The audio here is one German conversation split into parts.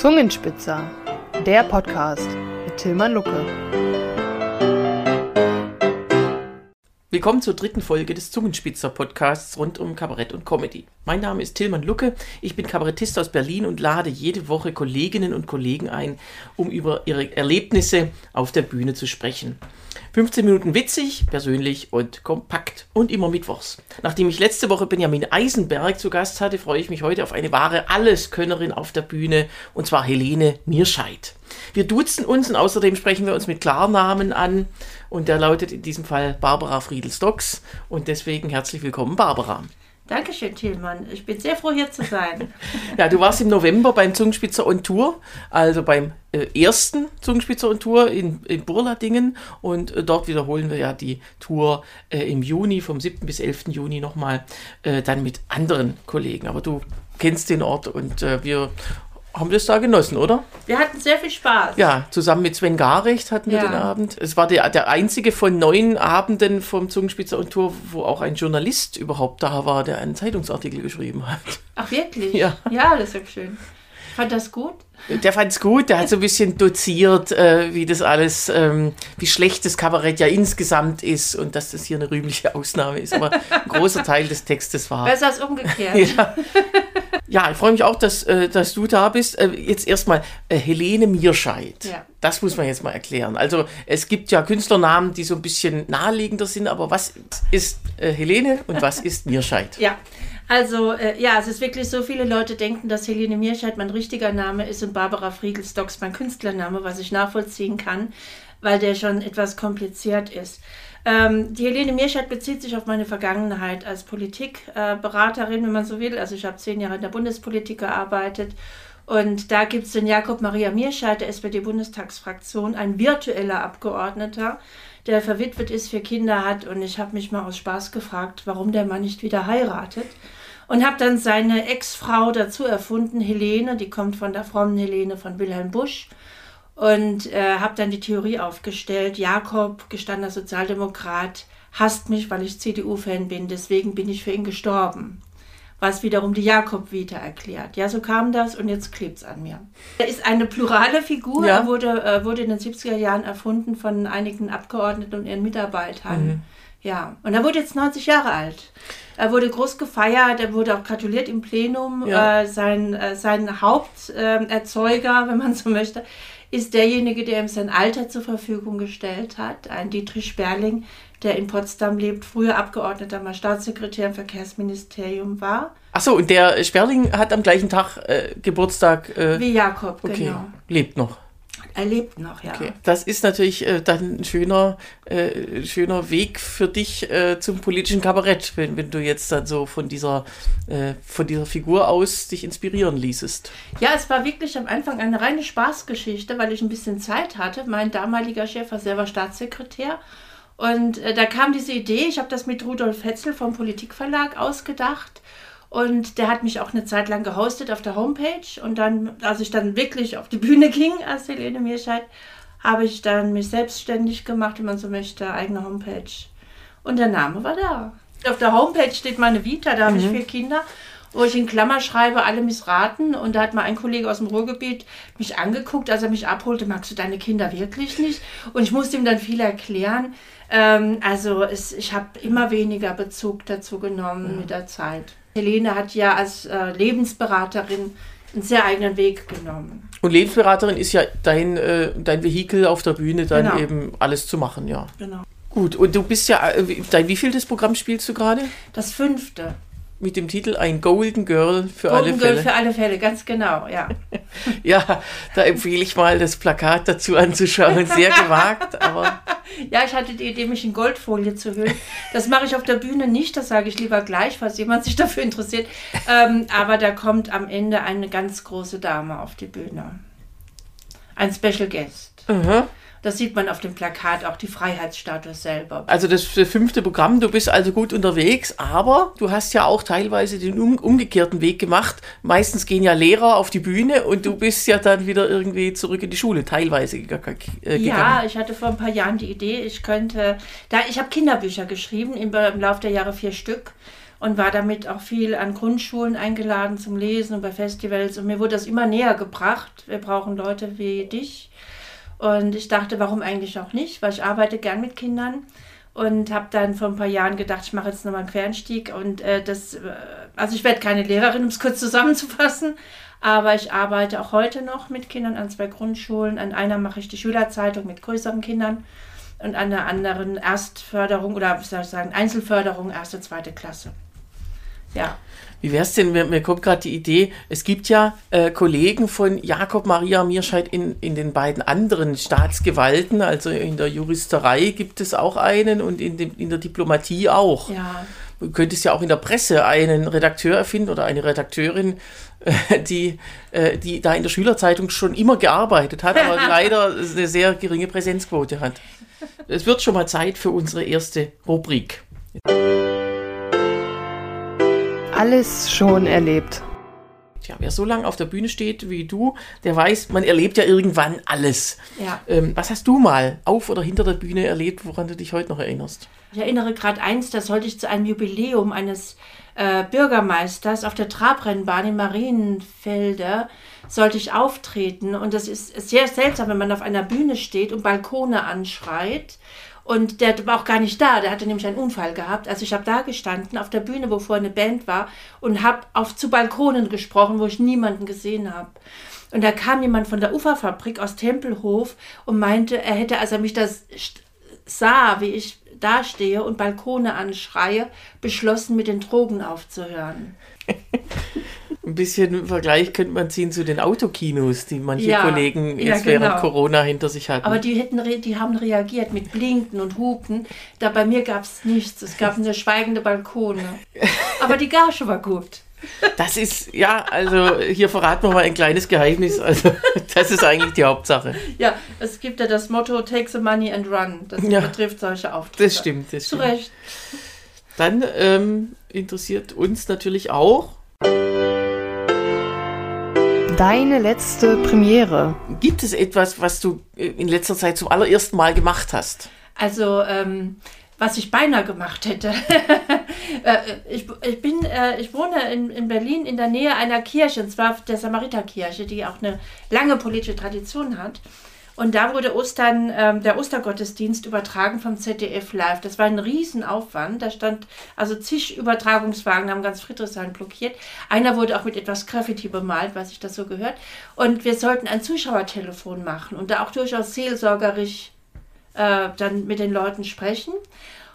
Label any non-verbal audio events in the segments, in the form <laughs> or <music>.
Zungenspitzer, der Podcast mit Tilman Lucke. Willkommen zur dritten Folge des Zungenspitzer-Podcasts rund um Kabarett und Comedy. Mein Name ist Tilman Lucke, ich bin Kabarettist aus Berlin und lade jede Woche Kolleginnen und Kollegen ein, um über ihre Erlebnisse auf der Bühne zu sprechen. 15 Minuten witzig, persönlich und kompakt. Und immer mittwochs. Nachdem ich letzte Woche Benjamin Eisenberg zu Gast hatte, freue ich mich heute auf eine wahre Alleskönnerin auf der Bühne, und zwar Helene Mierscheid. Wir duzen uns und außerdem sprechen wir uns mit Klarnamen an. Und der lautet in diesem Fall Barbara Friedel-Stocks. Und deswegen herzlich willkommen, Barbara. Dankeschön, Thielmann. Ich bin sehr froh, hier zu sein. <laughs> ja, du warst im November beim Zungenspitzer on Tour, also beim äh, ersten Zungenspitzer on Tour in, in Burladingen. Und äh, dort wiederholen wir ja die Tour äh, im Juni, vom 7. bis 11. Juni nochmal, äh, dann mit anderen Kollegen. Aber du kennst den Ort und äh, wir haben wir es da genossen, oder? Wir hatten sehr viel Spaß. Ja, zusammen mit Sven Garecht hatten wir Ja. den Abend. Es war der, der einzige von neun Abenden vom Zungenspitzer und Tour, wo auch ein Journalist überhaupt da war, der einen Zeitungsartikel geschrieben hat. Ach, wirklich? Ja. Ja, das ist schön. Fand das gut? Der fand es gut, der hat so ein bisschen doziert, äh, wie das alles, ähm, wie schlecht das Kabarett ja insgesamt ist und dass das hier eine rühmliche Ausnahme ist. Aber ein großer Teil des Textes war. Besser als umgekehrt. <laughs> Ja. Ja, ich freue mich auch, dass, äh, dass du da bist. Äh, jetzt erstmal äh, Helene Mierscheid. Ja. Das muss man jetzt mal erklären. Also es gibt ja Künstlernamen, die so ein bisschen naheliegender sind, aber was ist Helene und was <laughs> ist Mierscheid? Ja, also äh, ja, es ist wirklich so, viele Leute denken, dass Helene Mierscheid mein richtiger Name ist und Barbara Friegelstocks mein Künstlername, was ich nachvollziehen kann, weil der schon etwas kompliziert ist. Ähm, die Helene Mierscheid bezieht sich auf meine Vergangenheit als Politikberaterin, äh, wenn man so will. Also ich habe zehn Jahre in der Bundespolitik gearbeitet und da gibt es den Jakob Maria Mierscheid der SPD-Bundestagsfraktion, ein virtueller Abgeordneter, der verwitwet ist, vier Kinder hat. Und ich habe mich mal aus Spaß gefragt, warum der Mann nicht wieder heiratet. Und habe dann seine Ex-Frau dazu erfunden, Helene, die kommt von der frommen Helene von Wilhelm Busch. Und äh, habe dann die Theorie aufgestellt, Jakob, gestandener Sozialdemokrat, hasst mich, weil ich CDU-Fan bin, deswegen bin ich für ihn gestorben was wiederum die Jakob-Vita erklärt. Ja, so kam das und jetzt klebt's an mir. Er ist eine plurale Figur, Ja. er wurde, äh, wurde in den 70er Jahren erfunden von einigen Abgeordneten und ihren Mitarbeitern. Ja, und er wurde jetzt 90 Jahre alt. Er wurde groß gefeiert, er wurde auch gratuliert im Plenum. Ja. Äh, sein, äh, sein Haupterzeuger, <laughs> wenn man so möchte, ist derjenige, der ihm sein Alter zur Verfügung gestellt hat, ein Dietrich Sperling, der in Potsdam lebt, früher Abgeordneter, mal Staatssekretär im Verkehrsministerium war. Achso, und der Sperling hat am gleichen Tag äh, Geburtstag. Äh, Wie Jakob, okay, genau. lebt noch. Er lebt noch, ja. Okay. Das ist natürlich äh, dann ein schöner, äh, schöner Weg für dich äh, zum politischen Kabarett, wenn, wenn du jetzt dann so von dieser, äh, von dieser Figur aus dich inspirieren ließest. Ja, es war wirklich am Anfang eine reine Spaßgeschichte, weil ich ein bisschen Zeit hatte. Mein damaliger Chef war selber Staatssekretär. Und äh, da kam diese Idee, ich habe das mit Rudolf Hetzel vom Politikverlag ausgedacht. Und der hat mich auch eine Zeit lang gehostet auf der Homepage. Und dann, als ich dann wirklich auf die Bühne <laughs> ging als Helene Mierscheid, habe ich dann mich selbstständig gemacht, wenn man so möchte, eigene Homepage. Und der Name war da. Auf der Homepage steht meine Vita, da habe ich vier Kinder, wo ich in Klammer schreibe, alle missraten. Und da hat mal ein Kollege aus dem Ruhrgebiet mich angeguckt, als er mich abholte, magst du deine Kinder wirklich nicht? Und ich musste ihm dann viel erklären. Ähm, also es, ich habe immer weniger Bezug dazu genommen mit der Zeit. Helene hat ja als äh, Lebensberaterin einen sehr eigenen Weg genommen. Und Lebensberaterin ist ja dein, äh, dein Vehikel auf der Bühne, dann Genau. eben alles zu machen, ja. Genau. Gut, und du bist ja, äh, wie- dein wievieltes Programm spielst du gerade? Das fünfte. Mit dem Titel Ein Golden Girl für alle Golden Girl Fälle. für alle Fälle, ganz genau, ja. <laughs> Ja, da empfehle ich mal, das Plakat dazu anzuschauen. Sehr gewagt, aber Ja, ich hatte die Idee, mich in Goldfolie zu hüllen. Das mache ich auf der Bühne nicht, das sage ich lieber gleich, falls jemand sich dafür interessiert. Ähm, aber da kommt am Ende eine ganz große Dame auf die Bühne. Ein Special Guest. aha. Das sieht man auf dem Plakat, auch die Freiheitsstatue selber. Also das fünfte Programm, du bist also gut unterwegs, aber du hast ja auch teilweise den um, umgekehrten Weg gemacht. Meistens gehen ja Lehrer auf die Bühne und du bist ja dann wieder irgendwie zurück in die Schule, teilweise äh, Ja, gegangen. ich hatte vor ein paar Jahren die Idee, ich könnte, da ich habe Kinderbücher geschrieben, im, im Laufe der Jahre vier Stück. und war damit auch viel an Grundschulen eingeladen zum Lesen und bei Festivals. Und mir wurde das immer näher gebracht. Wir brauchen Leute wie dich. Und ich dachte, warum eigentlich auch nicht? Weil ich arbeite gern mit Kindern und habe dann vor ein paar Jahren gedacht, ich mache jetzt nochmal einen Quereinstieg. Und äh, das, äh, also ich werde keine Lehrerin, um es kurz zusammenzufassen, aber ich arbeite auch heute noch mit Kindern an zwei Grundschulen. An einer mache ich die Schülerzeitung mit größeren Kindern und an der anderen Erstförderung oder wie soll ich sagen, Einzelförderung, erste, zweite Klasse. Ja. Wie wäre es denn, mir, mir kommt gerade die Idee, es gibt ja äh, Kollegen von Jakob Maria Mierscheid in, in den beiden anderen Staatsgewalten, also in der Juristerei gibt es auch einen und in, dem, in der Diplomatie auch. Ja. Du könntest ja auch in der Presse einen Redakteur erfinden oder eine Redakteurin, äh, die, äh, die da in der Schülerzeitung schon immer gearbeitet hat, aber <laughs> leider eine sehr geringe Präsenzquote hat. Es wird schon mal Zeit für unsere erste Rubrik. Alles schon erlebt. Tja, wer so lange auf der Bühne steht wie du, der weiß, man erlebt ja irgendwann alles. Ja. Ähm, was hast du mal auf oder hinter der Bühne erlebt, woran du dich heute noch erinnerst? Ich erinnere gerade eins, das sollte ich zu einem Jubiläum eines äh, Bürgermeisters auf der Trabrennbahn in Marienfelde sollte ich auftreten. Und das ist sehr seltsam, wenn man auf einer Bühne steht und Balkone anschreit. Und der war auch gar nicht da, der hatte nämlich einen Unfall gehabt. Also ich habe da gestanden auf der Bühne, wo vorher eine Band war und habe auf zu Balkonen gesprochen, wo ich niemanden gesehen habe. Und da kam jemand von der Uferfabrik aus Tempelhof und meinte, er hätte, als er mich das sah, wie ich dastehe und Balkone anschreie, beschlossen, mit den Drogen aufzuhören. <laughs> Ein bisschen Vergleich könnte man ziehen zu den Autokinos, die manche Ja, Kollegen ja, jetzt während genau. Corona hinter sich hatten. Aber die, hätten, die haben reagiert mit Blinken und Hupen. Da bei mir gab es nichts. Es gab nur schweigende Balkone. <laughs> Aber die Gage war gut. das ist, ja, also hier verraten wir mal ein kleines Geheimnis. Also, <laughs> das ist eigentlich die Hauptsache. Ja, es gibt ja das Motto Take the money and run. Das Ja. betrifft solche Auftritte. Das stimmt, das Zu stimmt. Recht. Dann ähm, interessiert uns natürlich auch, Deine letzte Premiere. gibt es etwas, was du äh, in letzter Zeit zum allerersten Mal gemacht hast? Also, ähm, was ich beinahe gemacht hätte. <laughs> Äh, ich, ich, bin, äh, ich wohne in, in Berlin in der Nähe einer Kirche, und zwar der Samariterkirche, die auch eine lange politische Tradition hat. Und da wurde Ostern, ähm, der Ostergottesdienst übertragen vom ZDF live. Das war ein Riesenaufwand. Da stand also zig Übertragungswagen, haben ganz Friedrichshain blockiert. Einer wurde auch mit etwas Graffiti bemalt, was ich das so gehört. Und wir sollten ein Zuschauertelefon machen und da auch durchaus seelsorgerisch äh, dann mit den Leuten sprechen.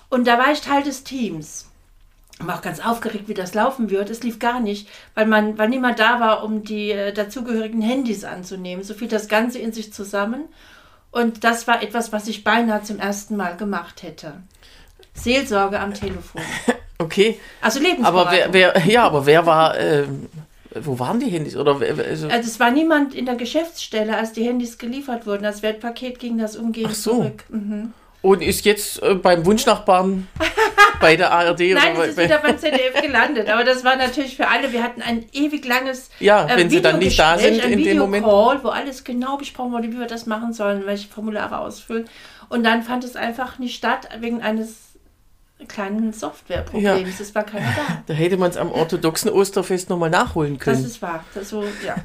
Und da war ich Teil des Teams. War auch ganz aufgeregt, wie das laufen wird. Es lief gar nicht, weil man, weil niemand da war, um die äh, dazugehörigen Handys anzunehmen. So fiel das Ganze in sich zusammen. Und das war etwas, was ich beinahe zum ersten Mal gemacht hätte. Seelsorge am Telefon. <laughs> Okay, Also aber Lebensberatung. wer, wer, ja, aber wer war, ähm, wo waren die Handys? Oder also, also es war niemand in der Geschäftsstelle, als die Handys geliefert wurden. Das Wertpaket ging das umgehend Ach so. zurück. Mhm. Und ist jetzt äh, beim Wunschnachbarn <laughs> bei der ARD Nein, oder es bei, ist wieder beim ZDF gelandet. Aber das war natürlich für alle. Wir hatten ein ewig langes Ja, wenn sie dann nicht da sind in dem Moment. Videocall, wo alles genau besprochen wurde, wie wir das machen sollen, welche Formulare ausfüllen. Und dann fand es einfach nicht statt wegen eines kleinen Softwareproblems. Es war keiner da. Da hätte man es am orthodoxen Osterfest nochmal nachholen Das können. ist wahr. Das so, ja.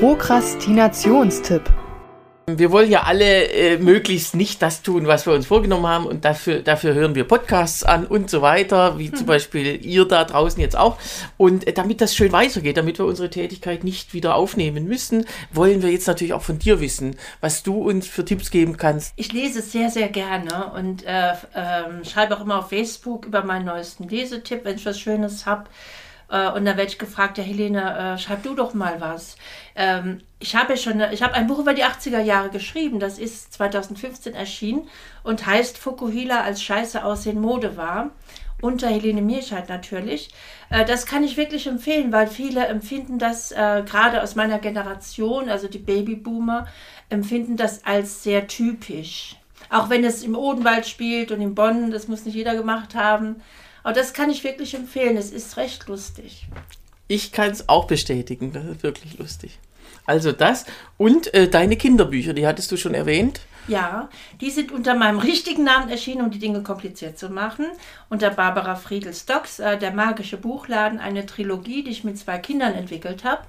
Prokrastinationstipp. Wir wollen ja alle äh, möglichst nicht das tun, was wir uns vorgenommen haben und dafür, dafür hören wir Podcasts an und so weiter, wie zum Beispiel ihr da draußen jetzt auch. Und äh, damit das schön weitergeht, damit wir unsere Tätigkeit nicht wieder aufnehmen müssen, wollen wir jetzt natürlich auch von dir wissen, was du uns für Tipps geben kannst. Ich lese sehr, sehr gerne und äh, ähm, schreibe auch immer auf Facebook über meinen neuesten Lesetipp, wenn ich was Schönes habe. Äh, und dann werde ich gefragt, ja Helene, äh, schreib du doch mal was. Ähm, ich habe ja schon, ich habe ein Buch über die 80er Jahre geschrieben, das ist 2015 erschienen und heißt Fukuhila als Scheiße aussehen Mode war. Unter Helene Mierscheid natürlich. Äh, das kann ich wirklich empfehlen, weil viele empfinden das, äh, gerade aus meiner Generation, also die Babyboomer, empfinden das als sehr typisch. Auch wenn es im Odenwald spielt und in Bonn, das muss nicht jeder gemacht haben. Aber das kann ich wirklich empfehlen. Es ist recht lustig. Ich kann es auch bestätigen, das ist wirklich lustig. Also das und äh, deine Kinderbücher, die hattest du schon erwähnt. Ja, die sind unter meinem richtigen Namen erschienen, um die Dinge kompliziert zu machen. Unter Barbara Friedel Stocks, äh, der magische Buchladen, eine Trilogie, die ich mit zwei Kindern entwickelt habe.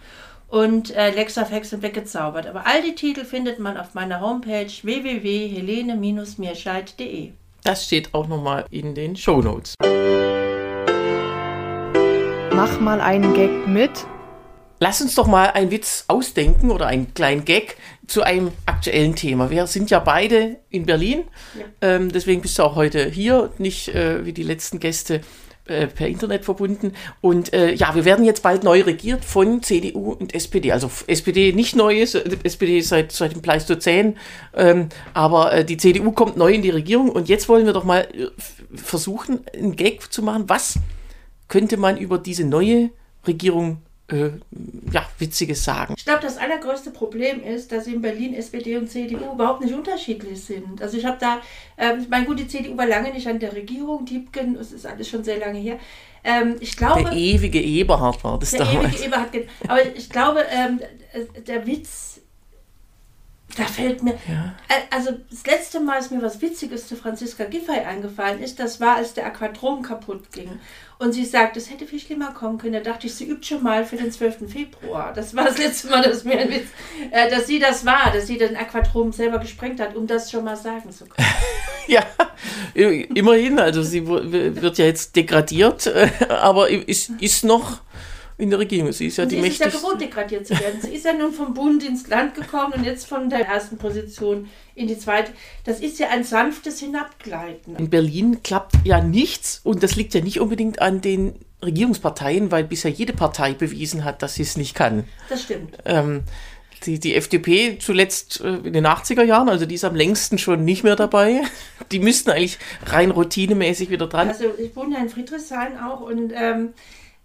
Und äh, Lex of Hex und weggezaubert. Aber all die Titel findet man auf meiner Homepage www.helene-mirscheid.de. Das steht auch nochmal in den Show Notes. Mach mal einen Gag mit. Lass uns doch mal einen Witz ausdenken oder einen kleinen Gag zu einem aktuellen Thema. Wir sind ja beide in Berlin, Ja. ähm, deswegen bist du auch heute hier, nicht äh, wie die letzten Gäste äh, per Internet verbunden. Und äh, ja, wir werden jetzt bald neu regiert von CDU und SPD. Also SPD nicht neu ist, äh, SPD ist seit, seit dem Pleistozän, ähm, aber äh, die CDU kommt neu in die Regierung und jetzt wollen wir doch mal äh, versuchen, einen Gag zu machen. Was könnte man über diese neue Regierung äh, ja, Witziges sagen? Ich glaube, das allergrößte Problem ist, dass in Berlin SPD und CDU überhaupt nicht unterschiedlich sind. Also ich habe da, ähm, ich meine, gut, die CDU war lange nicht an der Regierung, Diebken, das ist alles schon sehr lange her. Ähm, ich glaube, Der ewige Eberhard war das der damals. ewige Eberhard, gen- aber ich glaube, ähm, äh, der Witz, da fällt mir, Ja. Also das letzte Mal, als mir was Witziges zu Franziska Giffey eingefallen ist, das war, als der Aquadrom kaputt ging. Und sie sagt, es hätte viel schlimmer kommen können. Da dachte ich, sie übt schon mal für den 12. Februar. Das war das letzte Mal, dass mir ein Witz, äh, dass sie das war, dass sie den Aquadrom selber gesprengt hat, um das schon mal sagen zu können. <laughs> Ja, immerhin. Also sie wird ja jetzt degradiert, äh, aber ist, ist noch in der Regierung. Sie ist ja Und die sie ist ja mächtigste. gewohnt, degradiert zu werden. Sie ist ja nun vom Bund ins Land gekommen und jetzt von der ersten Position in die zweite. Das ist ja ein sanftes Hinabgleiten. In Berlin klappt ja nichts und das liegt ja nicht unbedingt an den Regierungsparteien, weil bisher jede Partei bewiesen hat, dass sie es nicht kann. Das stimmt. Ähm, die, die FDP zuletzt äh, in den 80er Jahren, also die ist am längsten schon nicht mehr dabei. Die müssten eigentlich rein routinemäßig wieder dran. Also ich wohne ja in Friedrichshain auch und, ähm,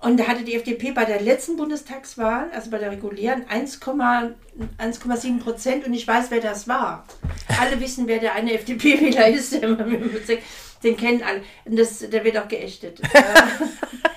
und da hatte die FDP bei der letzten Bundestagswahl, also bei der regulären, 1,7 1,7 Prozent und ich weiß, wer das war. Alle wissen, wer der eine FDP-Wähler ist, den kennen alle. Und das, der wird auch geächtet. <laughs>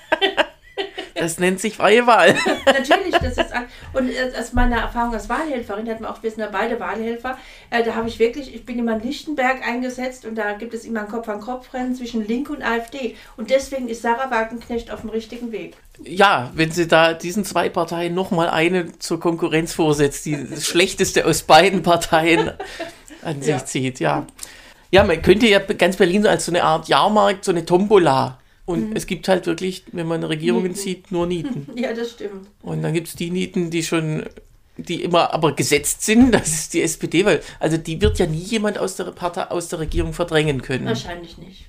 Das nennt sich freie Wahl. <laughs> Natürlich, das ist und aus meiner Erfahrung als Wahlhelferin, da hatten wir auch, wir sind ja beide Wahlhelfer, äh, da habe ich wirklich, ich bin immer in Lichtenberg eingesetzt und da gibt es immer ein Kopf-an-Kopf-Rennen zwischen Link und AfD und deswegen ist Sarah Wagenknecht auf dem richtigen Weg. Ja, wenn sie da diesen zwei Parteien nochmal eine zur Konkurrenz vorsetzt, die das <laughs> Schlechteste aus beiden Parteien <laughs> an sich Ja. zieht, ja. Ja, man könnte ja ganz Berlin so als so eine Art Jahrmarkt, so eine Tombola. Und es gibt halt wirklich, wenn man Regierungen Nieten. zieht, nur Nieten. <laughs> Ja, das stimmt. Und dann gibt es die Nieten, die schon, die immer aber gesetzt sind, <laughs> das ist die SPD, weil, also die wird ja nie jemand aus der Partei, aus der Regierung verdrängen können. Wahrscheinlich nicht.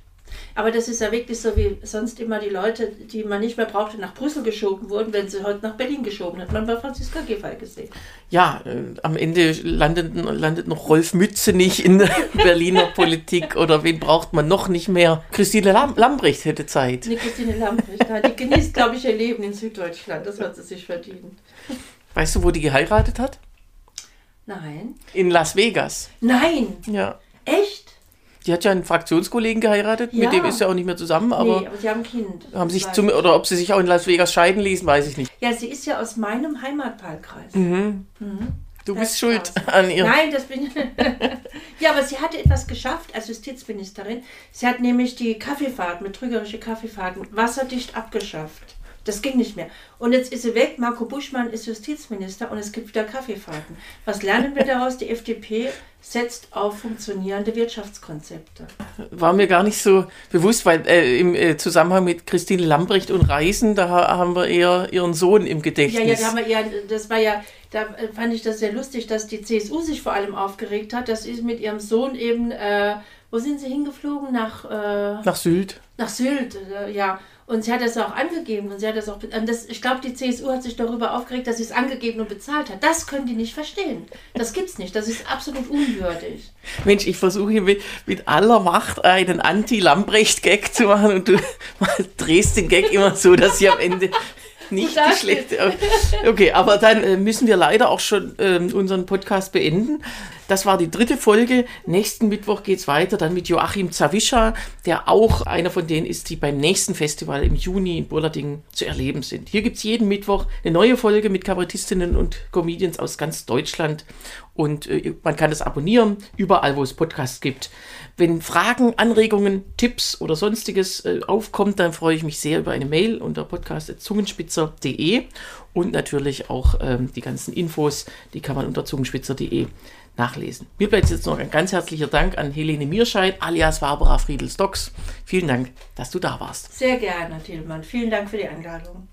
Aber das ist ja wirklich so wie sonst immer die Leute, die man nicht mehr brauchte, nach Brüssel geschoben wurden, wenn sie heute nach Berlin geschoben hat. Man bei Franziska Giffey gesehen. Ja, äh, am Ende landet, landet noch Rolf Mütze nicht in der <laughs> Berliner Politik oder wen braucht man noch nicht mehr? Christine Lam Lambrecht hätte Zeit. Die Christine Lambrecht, die genießt, glaube ich, ihr Leben in Süddeutschland. Das hat sie sich verdient. Weißt du, wo die geheiratet hat? Nein. In Las Vegas. Nein! Ja. Echt? Die hat ja einen Fraktionskollegen geheiratet, Ja. mit dem ist sie auch nicht mehr zusammen, aber nee, aber sie haben ein Kind. haben sich zum, ich. oder ob sie sich auch in Las Vegas scheiden ließen, weiß ich nicht. Ja, sie ist ja aus meinem Heimatwahlkreis. Mhm. Du Das bist ist schuld krass. an ihr. Nein, das bin <laughs> Ja, aber sie hatte etwas geschafft als Justizministerin. Sie hat nämlich die Kaffeefahrten, betrügerische Kaffeefahrten, wasserdicht abgeschafft. Das ging nicht mehr. Und jetzt ist sie weg. Marco Buschmann ist Justizminister und es gibt wieder Kaffeefahrten. Was lernen wir daraus? Die FDP setzt auf funktionierende Wirtschaftskonzepte. War mir gar nicht so bewusst, weil äh, im äh, Zusammenhang mit Christine Lambrecht und Reisen, da ha- haben wir eher ihren Sohn im Ja, Gedächtnis. ja, da haben wir eher, das war ja, da äh, fand ich das sehr lustig, dass die CSU sich vor allem aufgeregt hat, dass sie mit ihrem Sohn eben, äh, wo sind sie hingeflogen? Nach, äh, Nach Sylt. nach Sylt, äh, ja. Und sie hat das auch angegeben und sie hat das auch, und das, ich glaube, die CSU hat sich darüber aufgeregt, dass sie es angegeben und bezahlt hat. Das können die nicht verstehen. Das gibt's nicht. Das ist absolut unwürdig. Mensch, ich versuche hier mit, mit aller Macht einen Anti-Lambrecht-Gag zu machen und du <laughs> drehst den Gag immer so, dass sie am Ende <laughs> nicht die schlechte. Okay, aber dann äh, müssen wir leider auch schon ähm, unseren Podcast beenden. Das war die dritte Folge. Nächsten Mittwoch geht es weiter dann mit Joachim Zawischa, der auch einer von denen ist, die beim nächsten Festival im Juni in Burlading zu erleben sind. Hier gibt es jeden Mittwoch eine neue Folge mit Kabarettistinnen und Comedians aus ganz Deutschland. Und äh, man kann es abonnieren, überall, wo es Podcasts gibt. Wenn Fragen, Anregungen, Tipps oder sonstiges äh, aufkommt, dann freue ich mich sehr über eine Mail unter podcast.zungenspitzer.de und natürlich auch ähm, die ganzen Infos, die kann man unter zungenspitzer.de nachlesen. Mir bleibt jetzt noch ein ganz herzlicher Dank an Helene Mierscheid alias Barbara Friedel-Stocks. Vielen Dank, dass du da warst. Sehr gerne, Tilman. Vielen Dank für die Einladung.